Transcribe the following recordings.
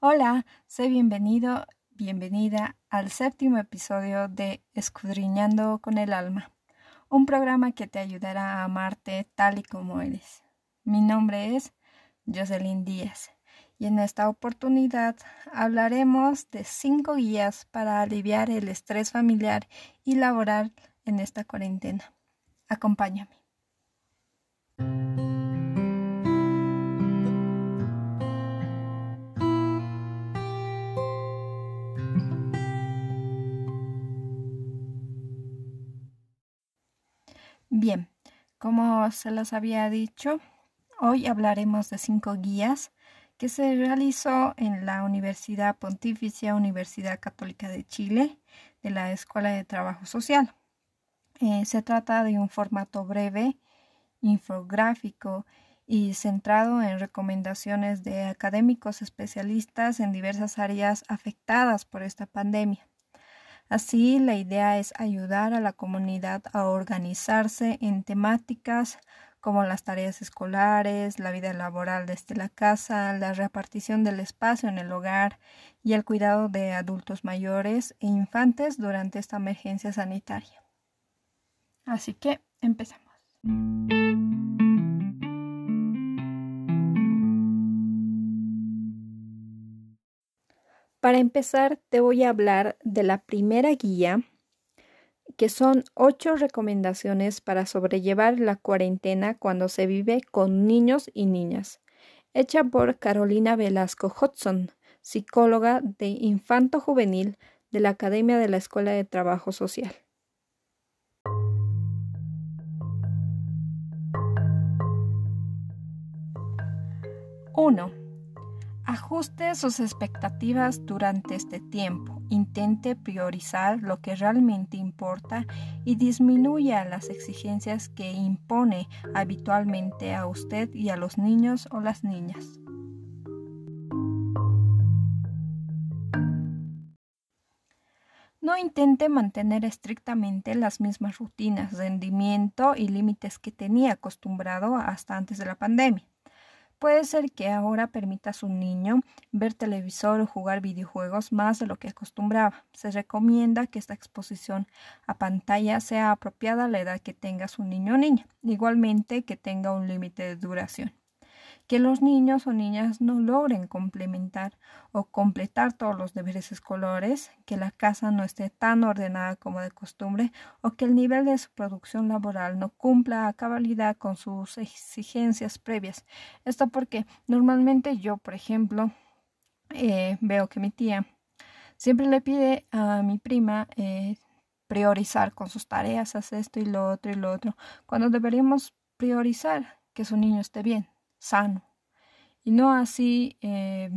Hola, sé bienvenido, bienvenida al séptimo episodio de Escudriñando con el Alma, un programa que te ayudará a amarte tal y como eres. Mi nombre es Jocelyn Díaz y en esta oportunidad hablaremos de cinco guías para aliviar el estrés familiar y laboral en esta cuarentena. Acompáñame. Bien, como se los había dicho, hoy hablaremos de cinco guías que se realizó en la Universidad Pontificia Universidad Católica de Chile de la Escuela de Trabajo Social. Eh, se trata de un formato breve, infográfico y centrado en recomendaciones de académicos especialistas en diversas áreas afectadas por esta pandemia. Así, la idea es ayudar a la comunidad a organizarse en temáticas como las tareas escolares, la vida laboral desde la casa, la repartición del espacio en el hogar y el cuidado de adultos mayores e infantes durante esta emergencia sanitaria. Así que empezamos. Para empezar, te voy a hablar de la primera guía, que son ocho recomendaciones para sobrellevar la cuarentena cuando se vive con niños y niñas, hecha por Carolina Velasco Hudson, psicóloga de infanto juvenil de la Academia de la Escuela de Trabajo Social. 1. Ajuste sus expectativas durante este tiempo. Intente priorizar lo que realmente importa y disminuya las exigencias que impone habitualmente a usted y a los niños o las niñas. No intente mantener estrictamente las mismas rutinas, rendimiento y límites que tenía acostumbrado hasta antes de la pandemia. Puede ser que ahora permita a su niño ver televisor o jugar videojuegos más de lo que acostumbraba. Se recomienda que esta exposición a pantalla sea apropiada a la edad que tenga su niño o niña, igualmente que tenga un límite de duración que los niños o niñas no logren complementar o completar todos los deberes escolares, que la casa no esté tan ordenada como de costumbre o que el nivel de su producción laboral no cumpla a cabalidad con sus exigencias previas. Esto porque normalmente yo, por ejemplo, eh, veo que mi tía siempre le pide a mi prima eh, priorizar con sus tareas, hacer esto y lo otro y lo otro, cuando deberíamos priorizar que su niño esté bien, sano. Y no así eh,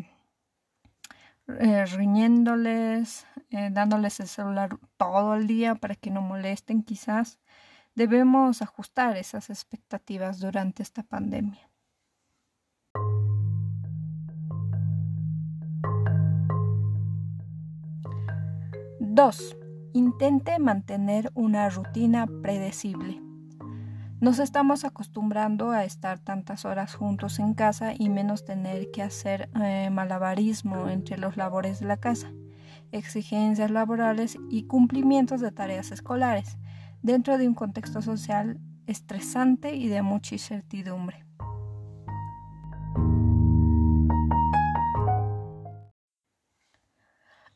eh, riñéndoles, eh, dándoles el celular todo el día para que no molesten quizás. Debemos ajustar esas expectativas durante esta pandemia. Dos, intente mantener una rutina predecible. Nos estamos acostumbrando a estar tantas horas juntos en casa y menos tener que hacer eh, malabarismo entre los labores de la casa, exigencias laborales y cumplimientos de tareas escolares, dentro de un contexto social estresante y de mucha incertidumbre.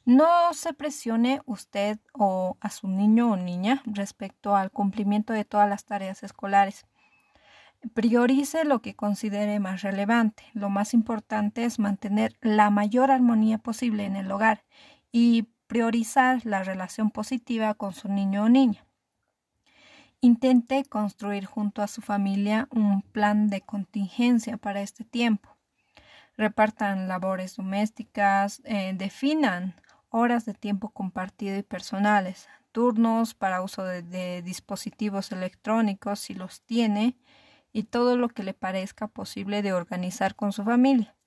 No se presione usted o a su niño o niña respecto al cumplimiento de todas las tareas escolares. Priorice lo que considere más relevante. Lo más importante es mantener la mayor armonía posible en el hogar y priorizar la relación positiva con su niño o niña. Intente construir junto a su familia un plan de contingencia para este tiempo. Repartan labores domésticas, eh, definan horas de tiempo compartido y personales, turnos para uso de, dispositivos electrónicos si los tiene y todo lo que le parezca posible de organizar con su familia.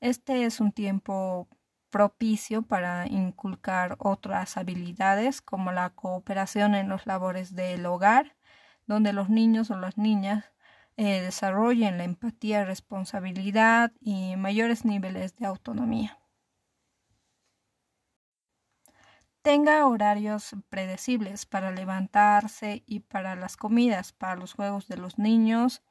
Este es un tiempo propicio para inculcar otras habilidades como la cooperación en los labores del hogar, donde los niños o las niñas eh, desarrollen la empatía, responsabilidad y mayores niveles de autonomía. Tenga horarios predecibles para levantarse y para las comidas, para los juegos de los niños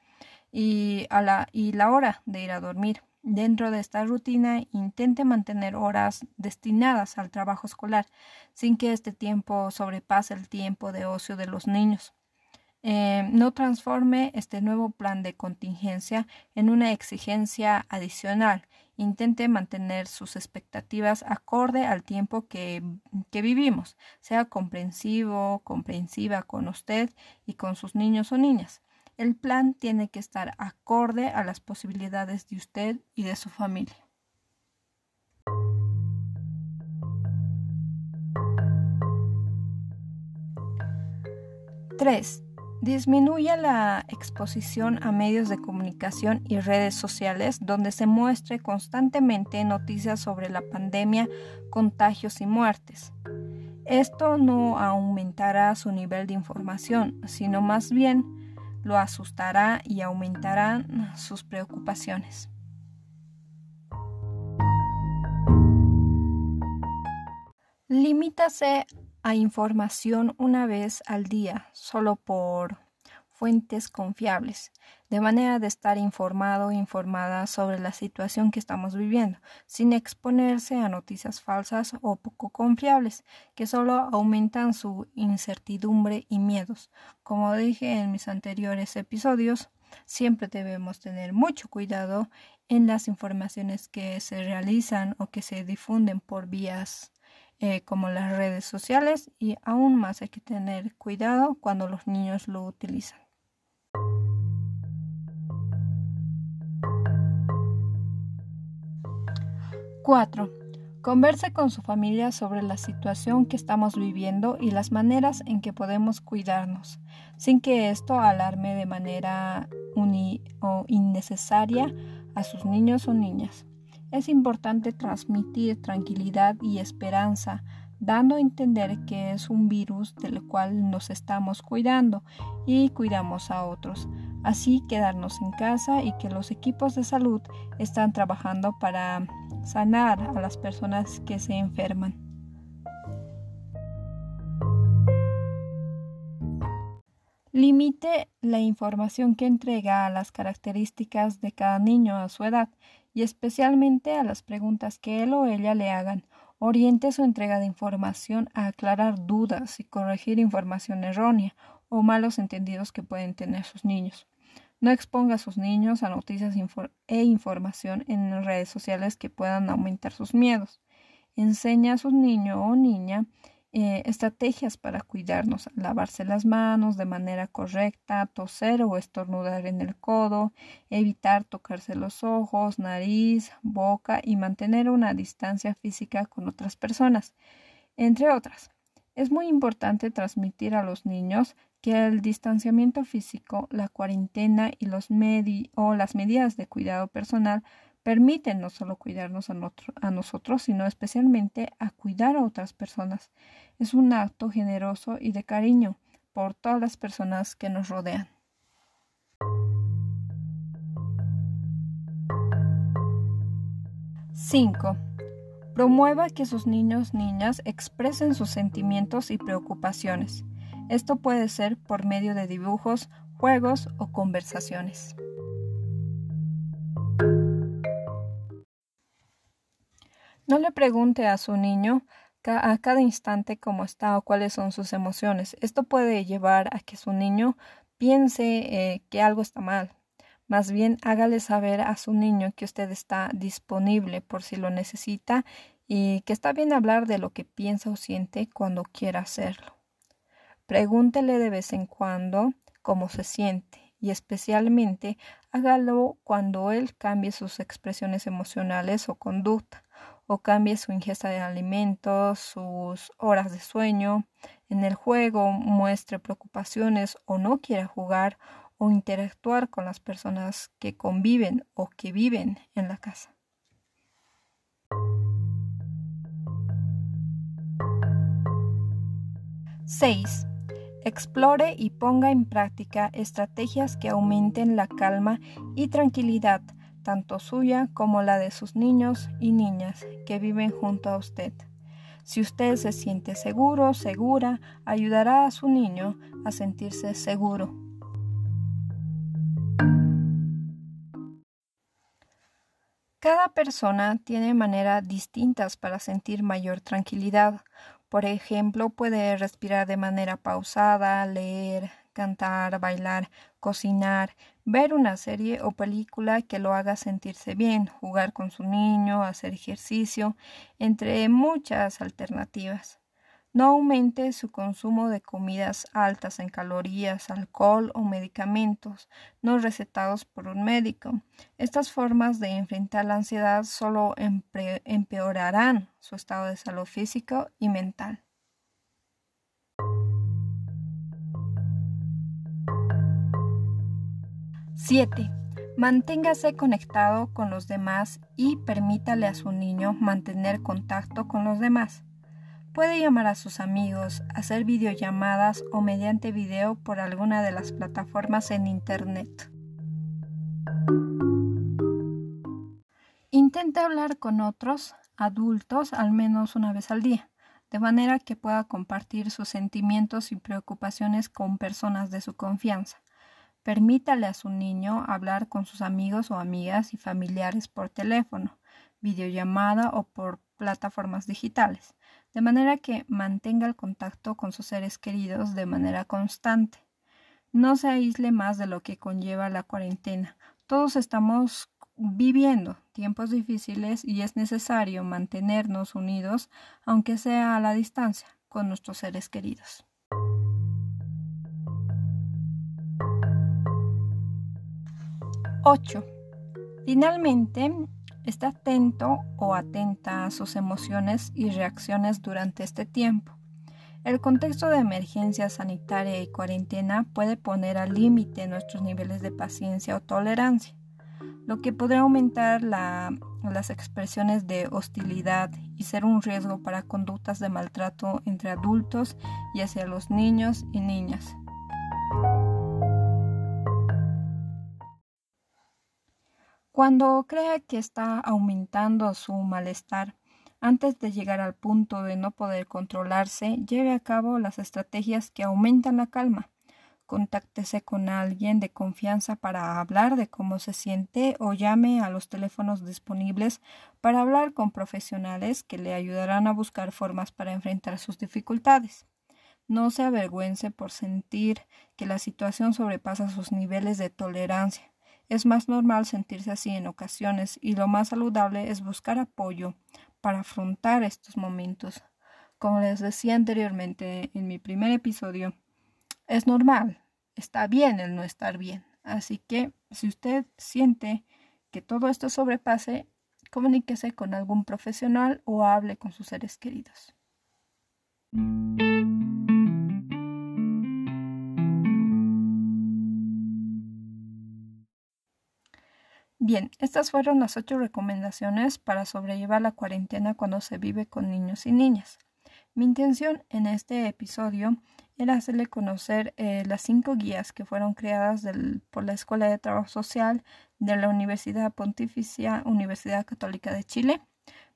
y, a la, hora de ir a dormir. Dentro de esta rutina, intente mantener horas destinadas al trabajo escolar, sin que este tiempo sobrepase el tiempo de ocio de los niños. Eh, no transforme este nuevo plan de contingencia en una exigencia adicional. Intente mantener sus expectativas acorde al tiempo que, que vivimos. Sea comprensivo, comprensiva con usted y con sus niños o niñas. El plan tiene que estar acorde a las posibilidades de usted y de su familia. 3. Disminuya la exposición a medios de comunicación y redes sociales donde se muestre constantemente noticias sobre la pandemia, contagios y muertes. Esto no aumentará su nivel de información, sino más bien lo asustará y aumentará sus preocupaciones. Limítase a información una vez al día, solo por fuentes confiables, de manera de estar informado o informada sobre la situación que estamos viviendo, sin exponerse a noticias falsas o poco confiables, que solo aumentan su incertidumbre y miedos. Como dije en mis anteriores episodios, siempre debemos tener mucho cuidado en las informaciones que se realizan o que se difunden por vías eh, como las redes sociales y aún más hay que tener cuidado cuando los niños lo utilizan. 4. Converse con su familia sobre la situación que estamos viviendo y las maneras en que podemos cuidarnos, sin que esto alarme de manera o innecesaria a sus niños o niñas. Es importante transmitir tranquilidad y esperanza, dando a entender que es un virus del cual nos estamos cuidando y cuidamos a otros. Así quedarnos en casa y que los equipos de salud están trabajando para sanar a las personas que se enferman. Limite la información que entrega a las características de cada niño a su edad y especialmente a las preguntas que él o ella le hagan. Oriente su entrega de información a aclarar dudas y corregir información errónea o malos entendidos que pueden tener sus niños. No exponga a sus niños a noticias e información en redes sociales que puedan aumentar sus miedos. Enseña a su niño o niña eh, estrategias para cuidarnos, lavarse las manos de manera correcta, toser o estornudar en el codo, evitar tocarse los ojos, nariz, boca y mantener una distancia física con otras personas, entre otras. Es muy importante transmitir a los niños que el distanciamiento físico, la cuarentena y los o las medidas de cuidado personal permiten no solo cuidarnos a, nosotros, sino especialmente a cuidar a otras personas. Es un acto generoso y de cariño por todas las personas que nos rodean. Cinco. Promueva que sus niños niñas expresen sus sentimientos y preocupaciones. Esto puede ser por medio de dibujos, juegos o conversaciones. No le pregunte a su niño a cada instante cómo está o cuáles son sus emociones. Esto puede llevar a que su niño piense eh, que algo está mal. Más bien hágale saber a su niño que usted está disponible por si lo necesita y que está bien hablar de lo que piensa o siente cuando quiera hacerlo. Pregúntele de vez en cuando cómo se siente y especialmente hágalo cuando él cambie sus expresiones emocionales o conducta o cambie su ingesta de alimentos, sus horas de sueño, en el juego muestre preocupaciones o no quiera jugar o interactuar con las personas que conviven o que viven en la casa. Seis. Explore y ponga en práctica estrategias que aumenten la calma y tranquilidad tanto suya como la de sus niños y niñas que viven junto a usted. Si usted se siente seguro, segura, ayudará a su niño a sentirse seguro. Cada persona tiene maneras distintas para sentir mayor tranquilidad. Por ejemplo, puede respirar de manera pausada, leer, cantar, bailar, cocinar, ver una serie o película que lo haga sentirse bien, jugar con su niño, hacer ejercicio, entre muchas alternativas. No aumente su consumo de comidas altas en calorías, alcohol o medicamentos no recetados por un médico. Estas formas de enfrentar la ansiedad solo empeorarán su estado de salud físico y mental. 7. Manténgase conectado con los demás y permítale a su niño mantener contacto con los demás. Puede llamar a sus amigos, hacer videollamadas o mediante video por alguna de las plataformas en Internet. Intente hablar con otros adultos al menos una vez al día, de manera que pueda compartir sus sentimientos y preocupaciones con personas de su confianza. Permítale a su niño hablar con sus amigos o amigas y familiares por teléfono, videollamada o por plataformas digitales, de manera que mantenga el contacto con sus seres queridos de manera constante. No se aísle más de lo que conlleva la cuarentena. Todos estamos viviendo tiempos difíciles y es necesario mantenernos unidos, aunque sea a la distancia, con nuestros seres queridos. 8. Finalmente, está atento o atenta a sus emociones y reacciones durante este tiempo. El contexto de emergencia sanitaria y cuarentena puede poner al límite nuestros niveles de paciencia o tolerancia, lo que podría aumentar las expresiones de hostilidad y ser un riesgo para conductas de maltrato entre adultos y hacia los niños y niñas. Cuando crea que está aumentando su malestar, antes de llegar al punto de no poder controlarse, lleve a cabo las estrategias que aumentan la calma. Contáctese con alguien de confianza para hablar de cómo se siente o llame a los teléfonos disponibles para hablar con profesionales que le ayudarán a buscar formas para enfrentar sus dificultades. No se avergüence por sentir que la situación sobrepasa sus niveles de tolerancia. Es más normal sentirse así en ocasiones y lo más saludable es buscar apoyo para afrontar estos momentos. Como les decía anteriormente en mi primer episodio, es normal, está bien el no estar bien. Así que si usted siente que todo esto sobrepase, comuníquese con algún profesional o hable con sus seres queridos. Bien, estas fueron las ocho recomendaciones para sobrellevar la cuarentena cuando se vive con niños y niñas. Mi intención en este episodio era hacerle conocer eh, las cinco guías que fueron creadas por la Escuela de Trabajo Social de la Universidad Pontificia Universidad Católica de Chile,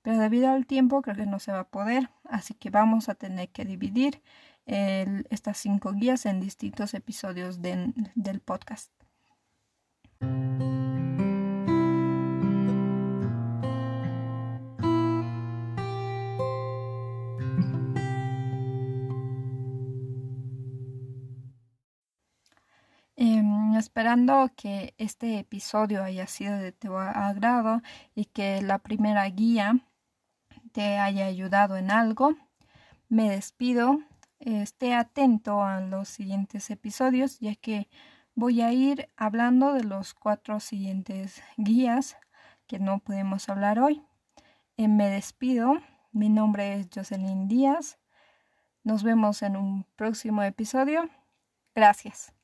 pero debido al tiempo creo que no se va a poder, así que vamos a tener que dividir estas cinco guías en distintos episodios del podcast. Esperando que este episodio haya sido de tu agrado y que la primera guía te haya ayudado en algo. Me despido. Esté atento a los siguientes episodios ya que voy a ir hablando de los cuatro siguientes guías que no podemos hablar hoy. Eh, me despido. Mi nombre es Jocelyn Díaz. Nos vemos en un próximo episodio. Gracias.